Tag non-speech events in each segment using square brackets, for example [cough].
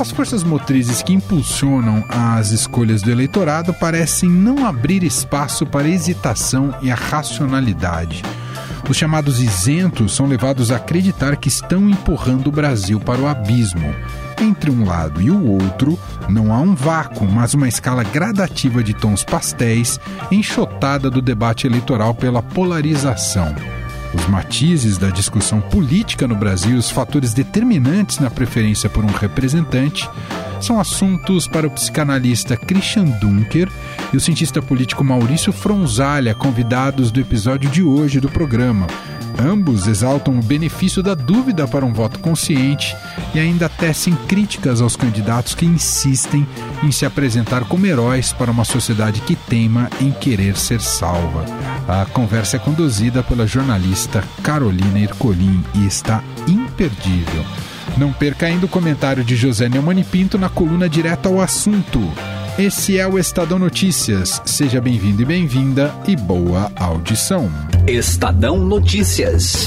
As forças motrizes que impulsionam as escolhas do eleitorado parecem não abrir espaço para a hesitação e a racionalidade. Os chamados isentos são levados a acreditar que estão empurrando o Brasil para o abismo. Entre um lado e o outro, não há um vácuo, mas uma escala gradativa de tons pastéis, enxotada do debate eleitoral pela polarização. Os matizes da discussão política no Brasil, os fatores determinantes na preferência por um representante, são assuntos para o psicanalista Christian Dunker e o cientista político Maurício Fronzalha, convidados do episódio de hoje do programa. Ambos exaltam o benefício da dúvida para um voto consciente e ainda tecem críticas aos candidatos que insistem em se apresentar como heróis para uma sociedade que teima em querer ser salva. A conversa é conduzida pela jornalista Carolina Ercolim e está imperdível. Não perca ainda o comentário de José Neumani Pinto na coluna Direto ao Assunto. Esse é o Estadão Notícias. Seja bem-vindo e bem-vinda e boa audição. Estadão Notícias.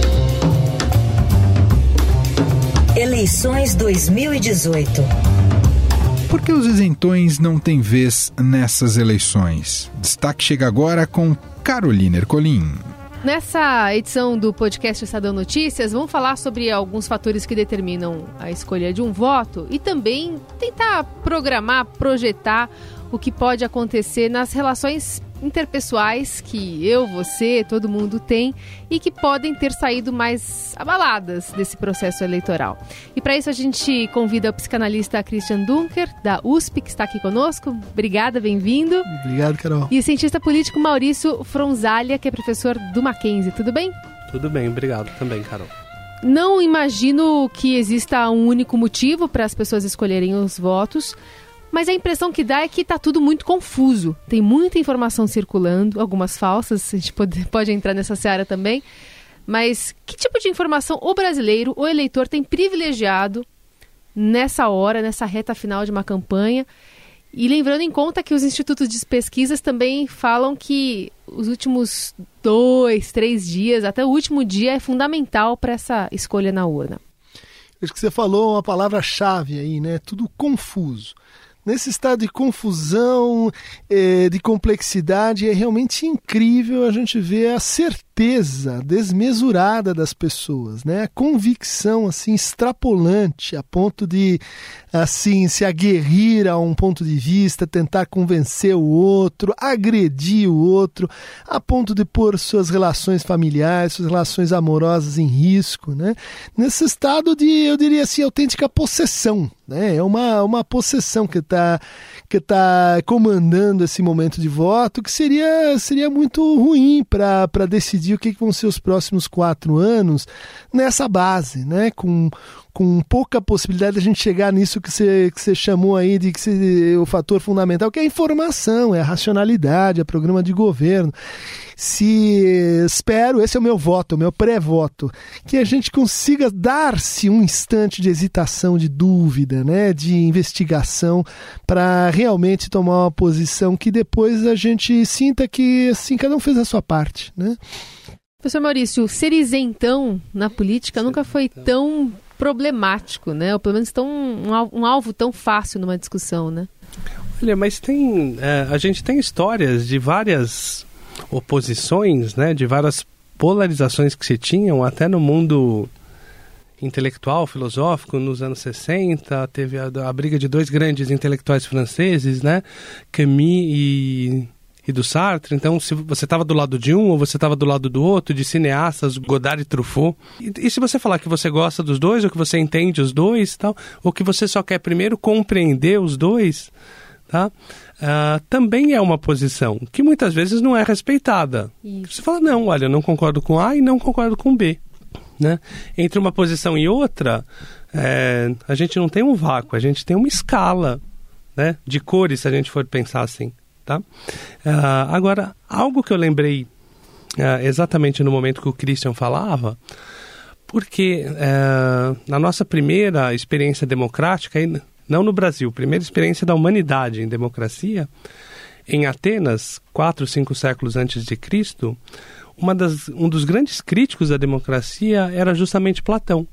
Eleições 2018. Por que os isentões não têm vez nessas eleições? Destaque chega agora com Carolina Ercolim. Nessa edição do podcast Estadão Notícias, vamos falar sobre alguns fatores que determinam a escolha de um voto e também tentar programar, projetar o que pode acontecer nas relações interpessoais que eu, você, todo mundo tem e que podem ter saído mais abaladas desse processo eleitoral. E para isso a gente convida o psicanalista Christian Dunker, da USP, que está aqui conosco. Obrigada, bem-vindo. Obrigado, Carol. E o cientista político Maurício Fronzalha, que é professor do Mackenzie. Tudo bem? Tudo bem, obrigado também, Carol. Não imagino que exista um único motivo para as pessoas escolherem os votos, mas a impressão que dá é que está tudo muito confuso. Tem muita informação circulando, algumas falsas, a gente pode, [laughs] pode entrar nessa seara também. Mas que tipo de informação o brasileiro, o eleitor, tem privilegiado nessa hora, nessa reta final de uma campanha? E lembrando em conta que os institutos de pesquisas também falam que os últimos dois, três dias, até o último dia, é fundamental para essa escolha na urna. Acho que você falou uma palavra-chave aí, né? Tudo confuso nesse estado de confusão, eh, de complexidade, é realmente incrível a gente ver a certeza desmesurada das pessoas, né? A convicção assim extrapolante a ponto de assim se aguerrir a um ponto de vista, tentar convencer o outro, agredir o outro, a ponto de pôr suas relações familiares, suas relações amorosas em risco, né? Nesse estado de, eu diria assim, autêntica possessão, né? É uma, uma possessão que está que tá comandando esse momento de voto, que seria, seria muito ruim para decidir o que, que vão ser os próximos quatro anos nessa base, né? Com, com pouca possibilidade de a gente chegar nisso que você, que você chamou aí de que você, o fator fundamental, que é a informação, é a racionalidade, é o programa de governo. Se espero, esse é o meu voto, o meu pré-voto, que a gente consiga dar-se um instante de hesitação, de dúvida, né, de investigação, para realmente tomar uma posição que depois a gente sinta que assim cada um fez a sua parte, né? Professor Maurício, ser isentão na política nunca foi tão problemático, né? Ou pelo menos tão, um, alvo tão fácil numa discussão, né? Olha, mas tem. É, a gente tem histórias de várias oposições, né? De várias polarizações que se tinham até no mundo intelectual, filosófico, nos anos 60, teve a, a briga de dois grandes intelectuais franceses, né? Camus e e do Sartre. Então, se você estava do lado de um ou você estava do lado do outro, de cineastas, Godard e Truffaut. E, e, se você falar que você gosta dos dois, ou que você entende os dois, tal, ou que você só quer primeiro compreender os dois, tá? Uh, também é uma posição que muitas vezes não é respeitada. Isso. Você fala, não, olha, eu não concordo com A e não concordo com B. Né? Entre uma posição e outra, é, a gente não tem um vácuo, a gente tem uma escala né, de cores, se a gente for pensar assim. Tá? Uh, agora, algo que eu lembrei uh, exatamente no momento que o Christian falava, porque uh, na nossa primeira experiência democrática, não no Brasil, primeira experiência da humanidade em democracia, em Atenas, quatro, cinco séculos antes de Cristo, uma das, um dos grandes críticos da democracia era justamente Platão,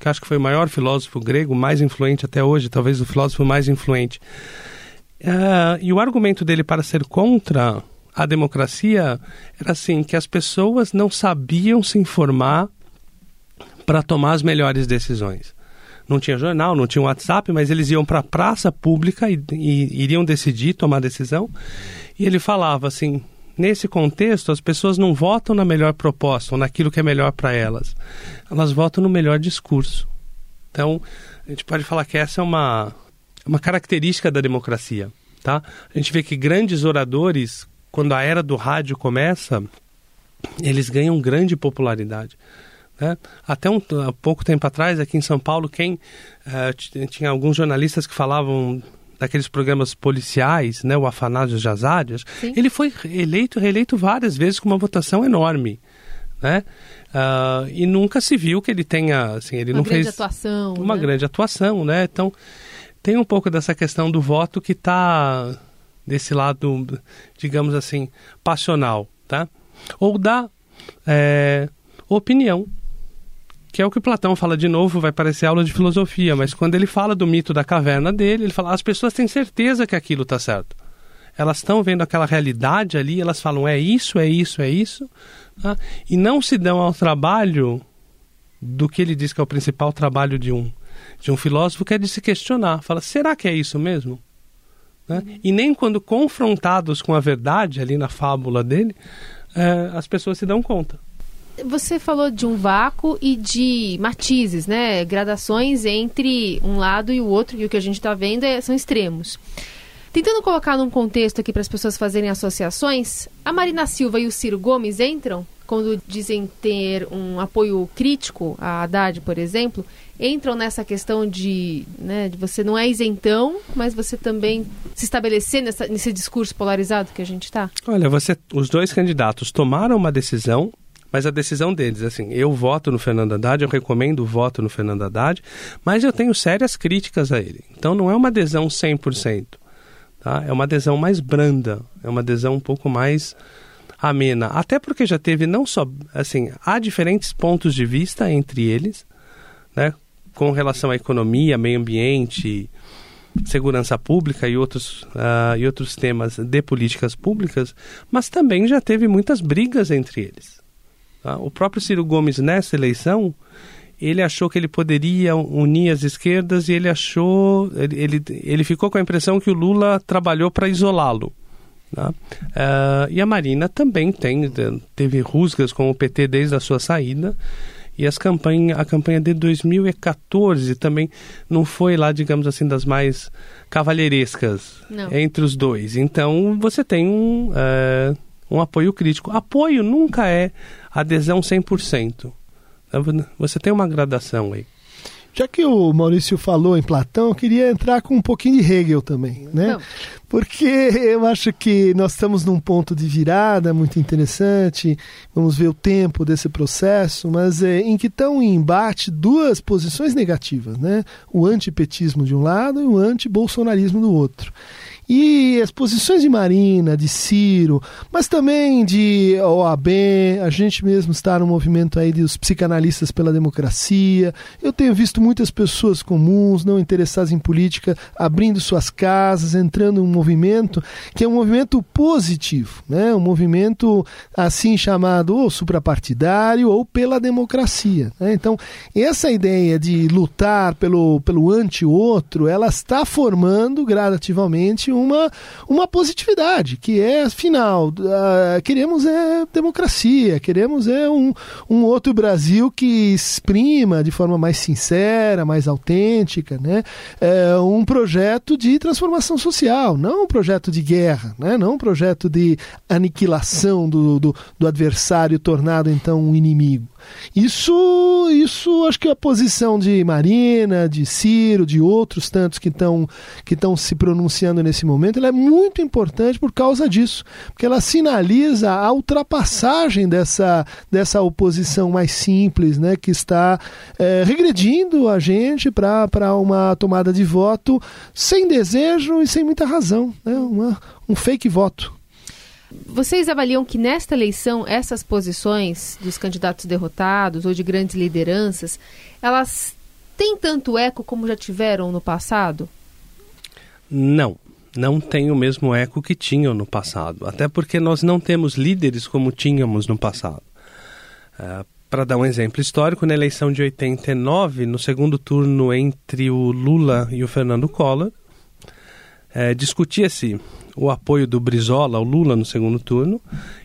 que acho que foi o maior filósofo grego, mais influente até hoje, talvez o filósofo mais influente. Uh, e o argumento dele para ser contra a democracia era assim que as pessoas não sabiam se informar para tomar as melhores decisões. Não tinha jornal, não tinha WhatsApp, mas eles iam para a praça pública e, e iriam decidir, tomar decisão. E ele falava assim: nesse contexto, as pessoas não votam na melhor proposta ou naquilo que é melhor para elas. Elas votam no melhor discurso. Então, a gente pode falar que essa é uma uma característica da democracia. Tá? A gente vê que grandes oradores, quando a era do rádio começa, eles ganham grande popularidade. Né? Até um, há pouco tempo atrás, aqui em São Paulo, quem uh, tinha alguns jornalistas que falavam daqueles programas policiais, né, o Afanásio Jazadias, ele foi eleito, reeleito várias vezes com uma votação enorme, né? Uh, e nunca se viu que ele tenha, assim, ele uma não grande fez atuação, uma né? grande atuação, né? Então tem um pouco dessa questão do voto que está desse lado, digamos assim, passional, tá? Ou da é, opinião, que é o que Platão fala de novo, vai parecer aula de filosofia, mas quando ele fala do mito da caverna dele, ele fala: as pessoas têm certeza que aquilo está certo. Elas estão vendo aquela realidade ali, elas falam: é isso, é isso, é isso, tá? e não se dão ao trabalho do que ele diz que é o principal trabalho de um de um filósofo que é de se questionar. Fala, será que é isso mesmo? Né? E nem quando confrontados com a verdade ali na fábula dele, é, as pessoas se dão conta. Você falou de um vácuo e de matizes, né? Gradações entre um lado e o outro, e o que a gente está vendo é, são extremos. Tentando colocar num contexto aqui para as pessoas fazerem associações, a Marina Silva e o Ciro Gomes entram quando dizem ter um apoio crítico a Haddad, por exemplo, entram nessa questão de, né, de você não é isentão, mas você também se estabelecer nessa, nesse discurso polarizado que a gente está? Olha, você, os dois candidatos tomaram uma decisão, mas a decisão deles, assim, eu voto no Fernando Haddad, eu recomendo o voto no Fernando Haddad, mas eu tenho sérias críticas a ele. Então não é uma adesão 100%, tá? É uma adesão mais branda, é uma adesão um pouco mais amena. Até porque já teve não só, assim, há diferentes pontos de vista entre eles, né? Com relação à economia, meio ambiente, segurança pública e outros, uh, e outros temas de políticas públicas, mas também já teve muitas brigas entre eles. Tá? O próprio Ciro Gomes, nessa eleição, ele achou que ele poderia unir as esquerdas e ele achou, ele, ele, ele ficou com a impressão que o Lula trabalhou para isolá-lo. Uh, e a Marina também tem, teve rusgas com o PT desde a sua saída. E as campanha, a campanha de 2014 também não foi lá, digamos assim, das mais cavalheirescas não. entre os dois. Então você tem um, uh, um apoio crítico. Apoio nunca é adesão 100%. Você tem uma gradação aí. Já que o Maurício falou em Platão, eu queria entrar com um pouquinho de Hegel também, né? Não. Porque eu acho que nós estamos num ponto de virada muito interessante. Vamos ver o tempo desse processo, mas é, em que estão em embate duas posições negativas, né? O antipetismo de um lado e o antibolsonarismo do outro. E as posições de Marina, de Ciro, mas também de OAB, a gente mesmo está no movimento aí dos psicanalistas pela democracia. Eu tenho visto muitas pessoas comuns, não interessadas em política, abrindo suas casas, entrando em um movimento que é um movimento positivo, né? um movimento assim chamado ou suprapartidário ou pela democracia. Né? Então, essa ideia de lutar pelo, pelo anti-outro, ela está formando gradativamente uma, uma positividade, que é, afinal, uh, queremos é democracia, queremos é um, um outro Brasil que exprima de forma mais sincera, mais autêntica, né? É um projeto de transformação social, não um projeto de guerra, né? não um projeto de aniquilação do, do, do adversário tornado então um inimigo. Isso, isso acho que a posição de Marina, de Ciro, de outros tantos que estão que estão se pronunciando nesse momento, ela é muito importante por causa disso, porque ela sinaliza a ultrapassagem dessa, dessa oposição mais simples, né, que está é, regredindo a gente para uma tomada de voto sem desejo e sem muita razão, né, uma, um fake voto. Vocês avaliam que nesta eleição essas posições dos candidatos derrotados ou de grandes lideranças, elas têm tanto eco como já tiveram no passado? Não, não tem o mesmo eco que tinham no passado. Até porque nós não temos líderes como tínhamos no passado. É, Para dar um exemplo histórico, na eleição de 89, no segundo turno entre o Lula e o Fernando Collor, é, discutia-se o apoio do Brizola ao Lula no segundo turno,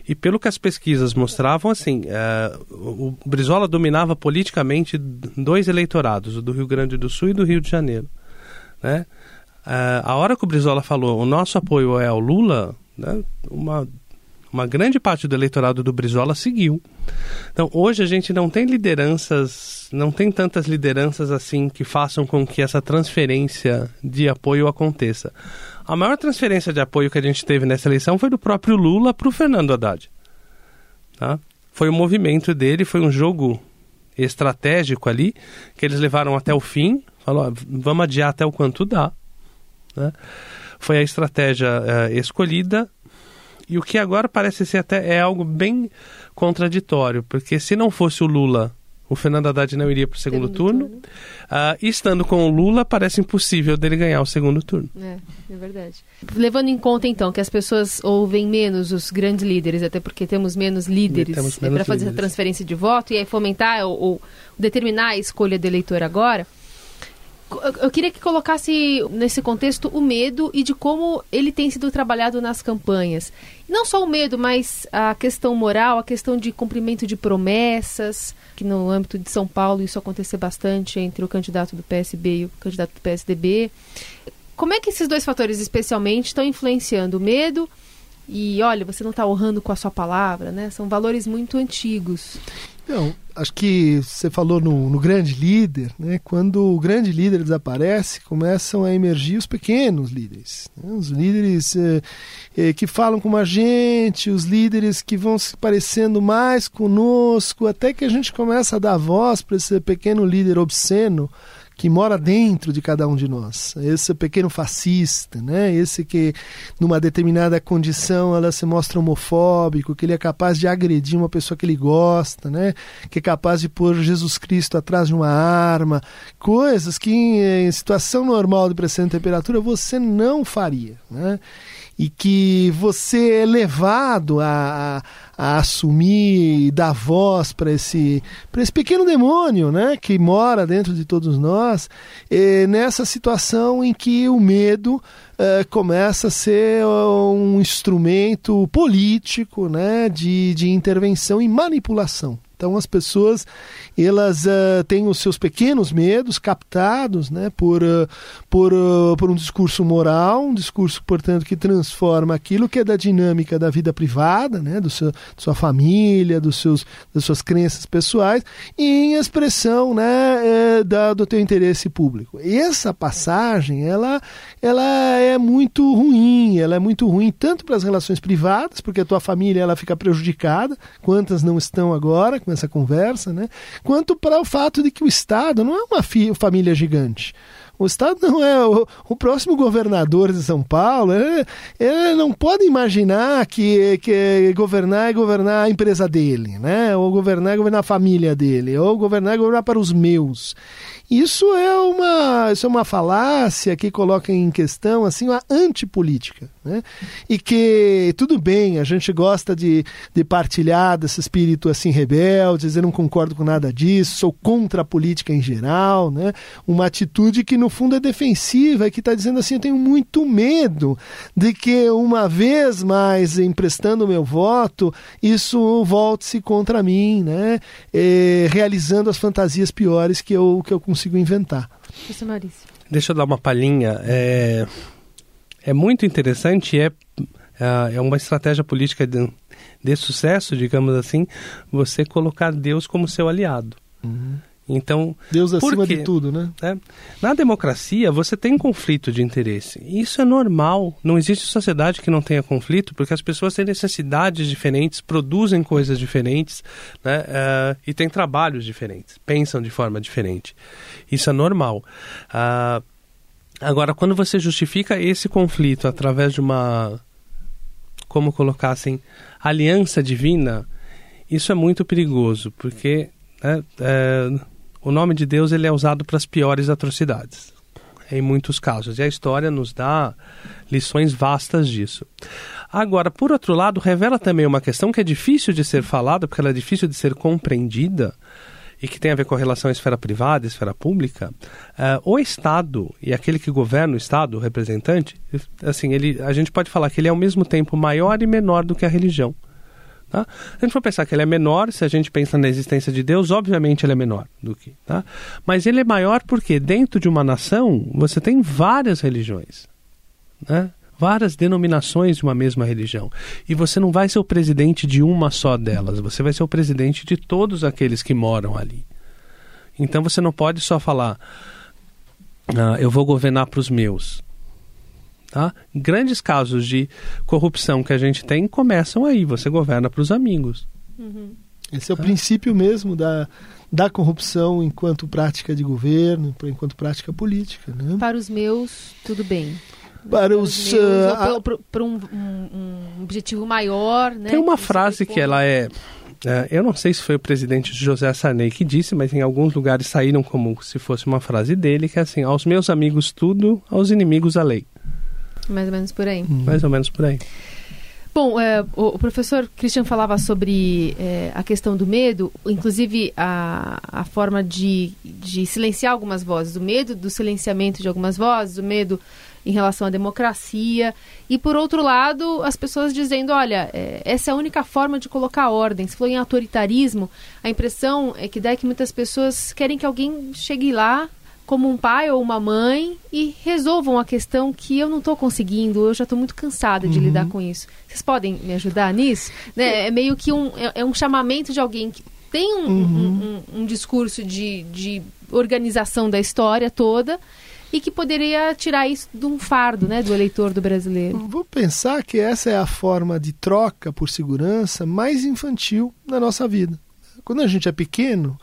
e pelo que as pesquisas mostravam, assim, é, o Brizola dominava politicamente dois eleitorados, o do Rio Grande do Sul e do Rio de Janeiro. Né? É, a hora que o Brizola falou o nosso apoio é ao Lula, né, uma, uma grande parte do eleitorado do Brizola seguiu. Então, hoje a gente não tem lideranças, não tem tantas lideranças assim que façam com que essa transferência de apoio aconteça. A maior transferência de apoio que a gente teve nessa eleição foi do próprio Lula para o Fernando Haddad. Tá? Foi um movimento dele, foi um jogo estratégico ali, que eles levaram até o fim, falou, vamos adiar até o quanto dá. Né? Foi a estratégia uh, escolhida, e o que agora parece ser até é algo bem contraditório, porque se não fosse o Lula o Fernando Haddad não iria para o segundo, segundo, turno. turno. Uh, estando com o Lula, parece impossível dele ganhar o segundo turno. É, é verdade. Levando em conta, então, que as pessoas ouvem menos os grandes líderes, até porque temos menos líderes é, para fazer a transferência de voto e aí fomentar ou, ou determinar a escolha do eleitor agora eu queria que colocasse nesse contexto o medo e de como ele tem sido trabalhado nas campanhas. Não só o medo, mas a questão moral, a questão de cumprimento de promessas, que no âmbito de São Paulo isso aconteceu bastante entre o candidato do PSB e o candidato do PSDB. Como é que esses dois fatores especialmente estão influenciando o medo e, olha, você não está honrando com a sua palavra, né? São valores muito antigos. Não, acho que você falou no, no, grande líder, né? Quando o grande líder desaparece, começam a emergir os pequenos líderes, né? os líderes eh, eh, que falam como a gente, os líderes que vão se parecendo mais conosco, até que a gente começa a dar voz para esse pequeno líder obsceno que mora dentro de cada um de nós. Esse pequeno fascista, né? Esse que numa determinada condição ela se mostra homofóbico, que ele é capaz de agredir uma pessoa que ele gosta, né? Que é capaz de pôr Jesus Cristo atrás de uma arma, coisas que em, situação normal de pressão e temperatura você não faria, né? e que você é levado a, a, a assumir e dar voz para esse, esse pequeno demônio né, que mora dentro de todos nós, nessa situação em que o medo eh, começa a ser um instrumento político né, de, de intervenção e manipulação. Então as pessoas elas uh, têm os seus pequenos medos captados né, por, uh, por, uh, por um discurso moral, um discurso, portanto, que transforma aquilo que é da dinâmica da vida privada, né, do seu, sua família, dos seus, das suas crenças pessoais, em expressão né, da, do teu interesse público. Essa passagem ela, ela é muito ruim, ela é muito ruim tanto para as relações privadas, porque a tua família ela fica prejudicada, quantas não estão agora, nessa conversa, né? quanto para o fato de que o Estado não é uma família gigante. O Estado não é o, o próximo governador de São Paulo. Ele, ele, não pode imaginar que, que governar é governar a empresa dele, né? Ou governar é governar a família dele, ou governar é governar para os meus. Isso é uma, isso é uma falácia que coloca em questão assim a antipolítica. Né? E que tudo bem, a gente gosta de, de partilhar desse espírito assim rebelde, dizer não concordo com nada disso, sou contra a política em geral, né? uma atitude que no fundo é defensiva e que está dizendo assim: eu tenho muito medo de que uma vez mais emprestando meu voto, isso volte-se contra mim, né? É, realizando as fantasias piores que eu, que eu consigo consigo inventar. Isso, Maurício. Deixa eu dar uma palhinha. É, é muito interessante, é, é, é uma estratégia política de, de sucesso, digamos assim, você colocar Deus como seu aliado. Uhum. Então, Deus acima de tudo, né? É, na democracia, você tem conflito de interesse. Isso é normal. Não existe sociedade que não tenha conflito, porque as pessoas têm necessidades diferentes, produzem coisas diferentes, né? Uh, e têm trabalhos diferentes, pensam de forma diferente. Isso é normal. Uh, agora, quando você justifica esse conflito através de uma, como colocar assim, aliança divina, isso é muito perigoso, porque né, é, o nome de Deus ele é usado para as piores atrocidades, em muitos casos. E a história nos dá lições vastas disso. Agora, por outro lado, revela também uma questão que é difícil de ser falada, porque ela é difícil de ser compreendida, e que tem a ver com a relação esfera privada e esfera pública, uh, o Estado e aquele que governa o Estado, o representante, assim, ele, a gente pode falar que ele é ao mesmo tempo maior e menor do que a religião. Tá? A gente for pensar que ele é menor, se a gente pensa na existência de Deus, obviamente ele é menor do que. Tá? Mas ele é maior porque dentro de uma nação você tem várias religiões. Né? Várias denominações de uma mesma religião. E você não vai ser o presidente de uma só delas, você vai ser o presidente de todos aqueles que moram ali. Então você não pode só falar, ah, eu vou governar para os meus. Tá? Grandes casos de corrupção que a gente tem começam aí. Você governa para os amigos. Uhum. Esse é o tá? princípio mesmo da, da corrupção enquanto prática de governo, enquanto prática política. Né? Para os meus, tudo bem. Para, os. Uh, para um, um, um, objetivo maior. Né? Tem uma frase que ela é, é. Eu não sei se foi o presidente José Sarney que disse, mas em alguns lugares saíram como se fosse uma frase dele, que é assim: aos meus amigos tudo, aos inimigos a lei. Mais ou menos por aí. Hum. Mais ou menos por aí. Bom, é, o, o, professor Christian falava sobre é, a questão do medo, inclusive a, a forma de, de silenciar algumas vozes, o medo do silenciamento de algumas vozes, o medo em relação à democracia, e por outro lado, as pessoas dizendo, olha, é, essa é a única forma de colocar ordem. Se for em autoritarismo, a impressão é que dá que muitas pessoas querem que alguém chegue lá como um pai ou uma mãe e resolvam a questão que eu não estou conseguindo, eu já estou muito cansada de uhum. lidar com isso. Vocês podem me ajudar nisso? Né? É meio que um, é, é um chamamento de alguém que tem um, uhum. um, um, um discurso de, de organização da história toda e que poderia tirar isso de um fardo né, do eleitor do brasileiro. Vou pensar que essa é a forma de troca por segurança mais infantil na nossa vida. Quando a gente é pequeno,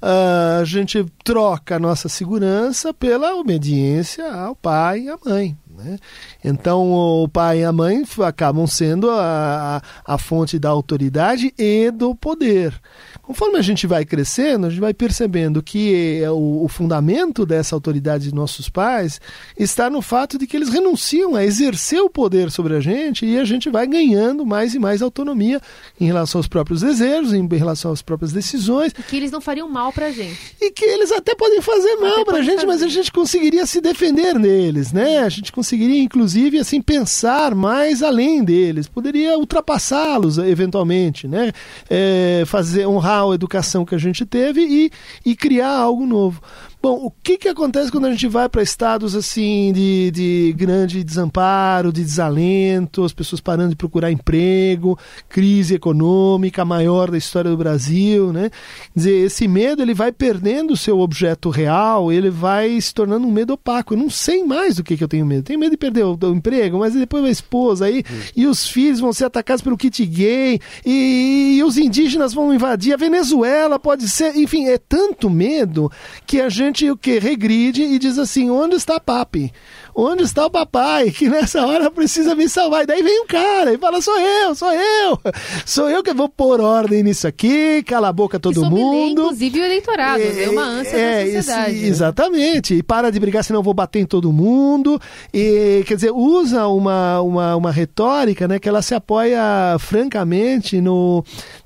a gente troca a nossa segurança pela obediência ao pai e à mãe. Né? Então, o pai e a mãe acabam sendo a, a, a fonte da autoridade e do poder. Conforme a gente vai crescendo, a gente vai percebendo que é o, o, fundamento dessa autoridade de nossos pais está no fato de que eles renunciam a exercer o poder sobre a gente e a gente vai ganhando mais e mais autonomia em relação aos próprios desejos, em relação às próprias decisões. E que eles não fariam mal para a gente. E que eles até podem fazer mal para a gente, fazer. mas a gente conseguiria se defender deles, né? A gente conseguiria, inclusive, assim, pensar mais além deles, poderia ultrapassá-los eventualmente, né? É, fazer honrar a educação que a gente teve e, e criar algo novo. Bom, o que, que acontece quando a gente vai para estados assim de, de grande desamparo, de desalento, as pessoas parando de procurar emprego, crise econômica maior da história do Brasil, né? Quer dizer, esse medo ele vai perdendo o seu objeto real, ele vai se tornando um medo opaco. Eu não sei mais do que, que eu tenho medo. Tenho medo de perder o, o emprego, mas depois a esposa aí hum. e os filhos vão ser atacados pelo kit gay e, e os indígenas vão invadir a Venezuela, pode ser, enfim, é tanto medo que a gente gente o que regride e diz assim: onde está papi? Onde está o papai? Que nessa hora precisa me salvar. E daí vem um cara e fala: sou eu, sou eu. Sou eu que vou pôr ordem nisso aqui, cala a boca todo mundo. Inclusive o eleitorado, é, é uma ânsia é, da sociedade. Esse, exatamente. E para de brigar, senão eu vou bater em todo mundo. E, quer dizer, usa uma, uma, uma retórica né, que ela se apoia francamente no,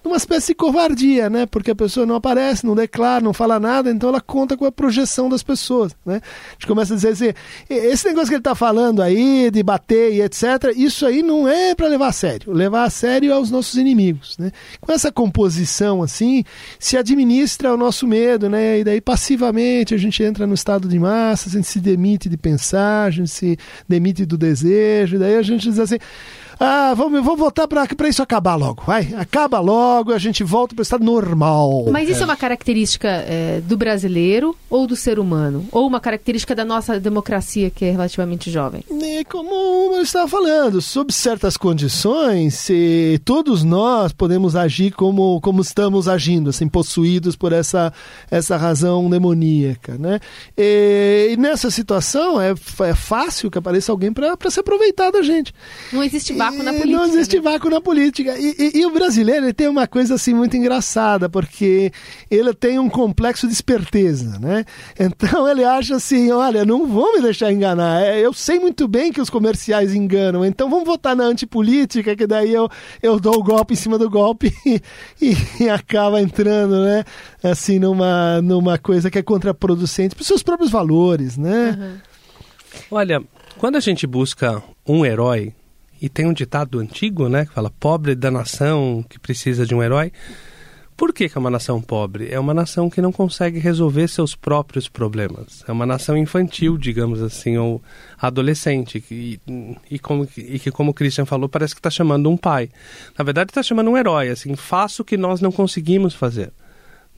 numa espécie de covardia, né? Porque a pessoa não aparece, não declara, não fala nada, então ela conta com a projeção das pessoas, né? A gente começa a dizer assim, esse negócio que ele está falando aí, de bater e etc., isso aí não é para levar a sério. Levar a sério é os nossos inimigos. Né? Com essa composição assim, se administra o nosso medo, né? E daí passivamente a gente entra no estado de massa, a gente se demite de pensar, a gente se demite do desejo, daí a gente diz assim. Ah, vamos, vamos voltar para isso acabar logo. Vai, acaba logo, a gente volta para o estado normal. Mas isso é, é uma característica é, do brasileiro ou do ser humano? Ou uma característica da nossa democracia que é relativamente jovem? É como eu estava falando, sob certas condições, se todos nós podemos agir como, como estamos agindo, assim, possuídos por essa, essa razão demoníaca, né? E, e nessa situação é, é fácil que apareça alguém para se aproveitar da gente. Não existe vácuo na política. Não existe né? vácuo na política. E, e, e o brasileiro tem uma coisa assim muito engraçada, porque ele tem um complexo de esperteza, né? Então ele acha assim, olha, não vou me deixar enganar. É, eu sei muito bem que os comerciais enganam, então vamos votar na antipolítica, que daí eu, eu dou o golpe em cima do golpe [laughs] e, e acaba entrando, né? Assim, numa, numa coisa que é contraproducente para os seus próprios valores, né? Uhum. Olha, quando a gente busca um herói, e tem um ditado antigo, né, que fala pobre da nação que precisa de um herói. Por que, que é uma nação pobre? É uma nação que não consegue resolver seus próprios problemas. É uma nação infantil, digamos assim, ou adolescente. E, e, como, e que, como o Christian falou, parece que está chamando um pai. Na verdade, está chamando um herói, assim, faça o que nós não conseguimos fazer.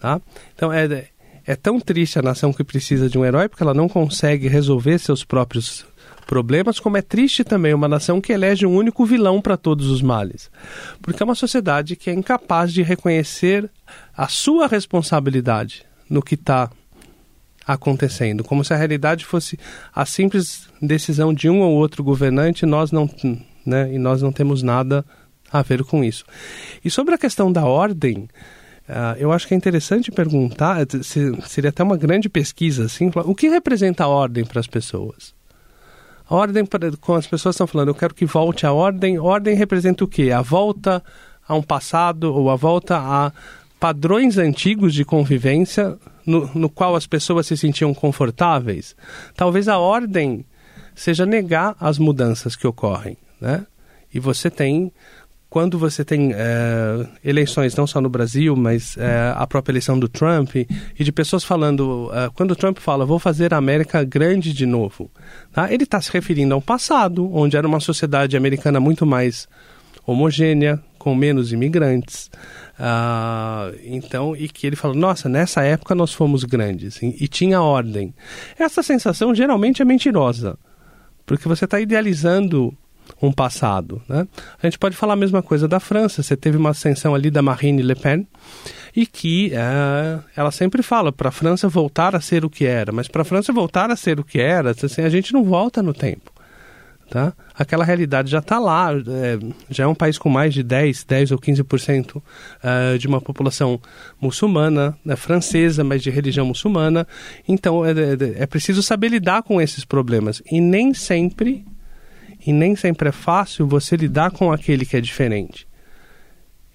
Tá? Então, é, é tão triste a nação que precisa de um herói, porque ela não consegue resolver seus próprios problemas, como é triste também uma nação que elege um único vilão para todos os males. Porque é uma sociedade que é incapaz de reconhecer a sua responsabilidade no que está acontecendo, como se a realidade fosse a simples decisão de um ou outro governante, nós não, né, e nós não temos nada a ver com isso. E sobre a questão da ordem, uh, eu acho que é interessante perguntar, seria até uma grande pesquisa, assim, o que representa a ordem para as pessoas? Ordem, como as pessoas estão falando, eu quero que volte a ordem. Ordem representa o quê? A volta a um passado ou a volta a padrões antigos de convivência no, no qual as pessoas se sentiam confortáveis. Talvez a ordem seja negar as mudanças que ocorrem, né? E você tem quando você tem é, eleições não só no Brasil, mas é, a própria eleição do Trump e, de pessoas falando, é, quando o Trump fala vou fazer a América grande de novo, tá? ele está se referindo ao passado, onde era uma sociedade americana muito mais homogênea, com menos imigrantes, uh, então e que ele falou, nossa, nessa época nós fomos grandes e, e tinha ordem. Essa sensação geralmente é mentirosa, porque você está idealizando um passado. Né? A gente pode falar a mesma coisa da França. Você teve uma ascensão ali da Marine Le Pen e que é, ela sempre fala para a França voltar a ser o que era, mas para a França voltar a ser o que era, assim, a gente não volta no tempo. Tá? Aquela realidade já está lá, é, já é um país com mais de 10, 10 ou 15% é, de uma população muçulmana, né, francesa, mas de religião muçulmana. Então é, é, é preciso saber lidar com esses problemas. E nem sempre e nem sempre é fácil você lidar com aquele que é diferente.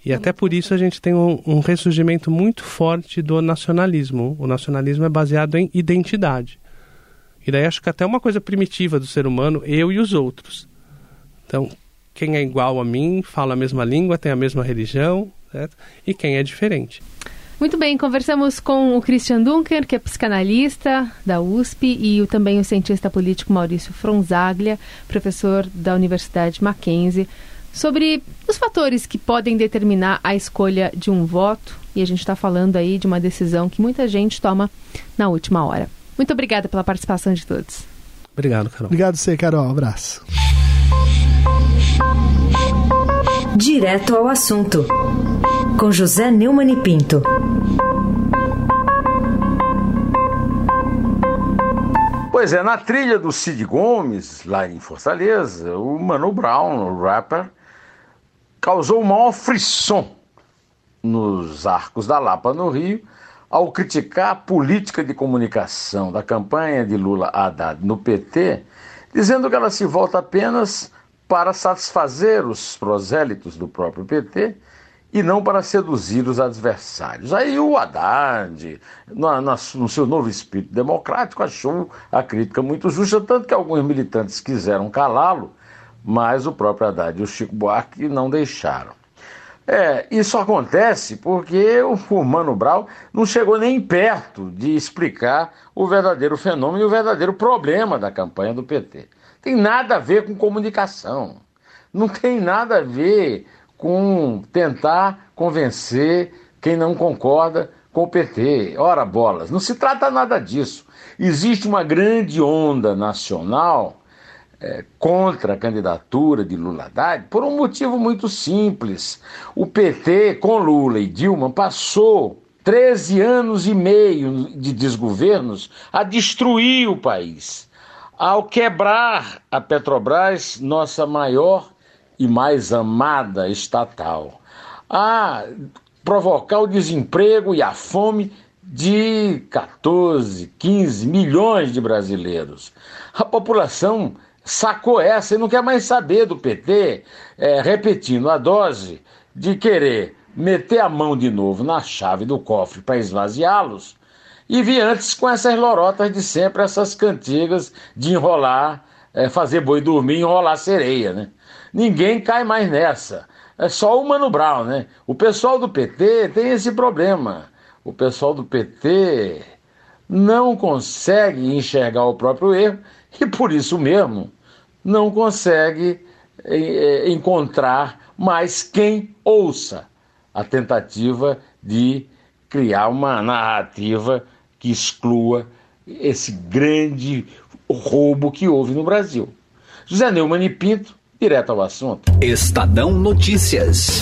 E até por isso a gente tem um, um ressurgimento muito forte do nacionalismo. O nacionalismo é baseado em identidade. E daí acho que até uma coisa primitiva do ser humano, eu e os outros. Então, quem é igual a mim, fala a mesma língua, tem a mesma religião, certo? e quem é diferente. Muito bem, conversamos com o Christian Dunker, que é psicanalista da USP, e o, também o cientista político Maurício Fronzaglia, professor da Universidade Mackenzie, sobre os fatores que podem determinar a escolha de um voto. E a gente está falando aí de uma decisão que muita gente toma na última hora. Muito obrigada pela participação de todos. Obrigado, Carol. Obrigado você, Carol. Um abraço. Direto ao assunto com José Neumann e Pinto. Pois é, na trilha do Cid Gomes, lá em Fortaleza, o Mano Brown, o rapper, causou o maior frisson nos arcos da Lapa, no Rio, ao criticar a política de comunicação da campanha de Lula Haddad no PT, dizendo que ela se volta apenas para satisfazer os prosélitos do próprio PT e não para seduzir os adversários. Aí o Haddad, no, seu novo espírito democrático, achou a crítica muito justa, tanto que alguns militantes quiseram calá-lo, mas o próprio Haddad e o Chico Buarque não deixaram. É, isso acontece porque o Mano Brown não chegou nem perto de explicar o verdadeiro fenômeno e o verdadeiro problema da campanha do PT. Tem nada a ver com comunicação, não tem nada a ver com tentar convencer quem não concorda com o PT. Ora bolas, não se trata nada disso. Existe uma grande onda nacional é, contra a candidatura de Lula Haddad por um motivo muito simples. O PT, com Lula e Dilma, passou 13 anos e meio de desgovernos a destruir o país. Ao quebrar a Petrobras, nossa maior e mais amada estatal, a provocar o desemprego e a fome de 14, 15 milhões de brasileiros. A população sacou essa e não quer mais saber do PT, é, repetindo a dose de querer meter a mão de novo na chave do cofre para esvaziá-los e vir antes com essas lorotas de sempre, essas cantigas de enrolar, é, fazer boi dormir, enrolar sereia, né? Ninguém cai mais nessa. É só o Mano Brown, né? O pessoal do PT tem esse problema. O pessoal do PT não consegue enxergar o próprio erro [laughs] e por isso mesmo não consegue é, encontrar mais quem ouça a tentativa de criar uma narrativa que exclua esse grande roubo que houve no Brasil. José Neumann e Pinto, direto ao assunto. Estadão Notícias.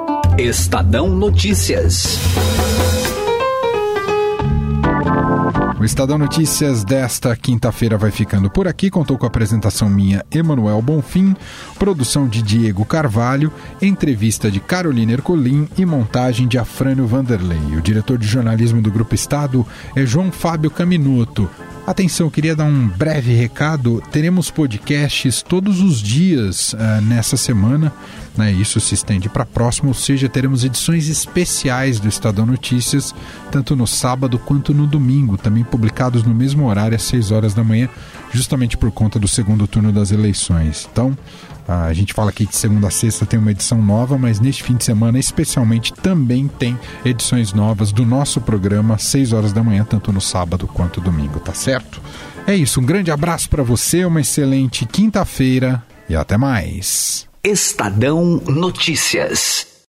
Estadão Notícias. O Estadão Notícias desta quinta-feira vai ficando por aqui. Contou com a apresentação minha, Emanuel Bonfim, produção de Diego Carvalho, entrevista de Carolina Ercolim e montagem de Afrânio Vanderlei. O diretor de jornalismo do Grupo Estado é João Fábio Caminuto. Atenção, queria dar um breve recado. Teremos podcasts todos os dias uh, nessa semana né? Isso se estende para próximo, ou seja, teremos edições especiais do Estadão Notícias, tanto no sábado quanto no domingo, também publicados no mesmo horário, às 6 horas da manhã, justamente por conta do segundo turno das eleições. Então, a gente fala aqui de segunda a sexta tem uma edição nova, mas neste fim de semana, especialmente, também tem edições novas do nosso programa, às 6 horas da manhã, tanto no sábado quanto domingo, tá certo? É isso, um grande abraço para você, uma excelente quinta-feira e até mais. Estadão Notícias.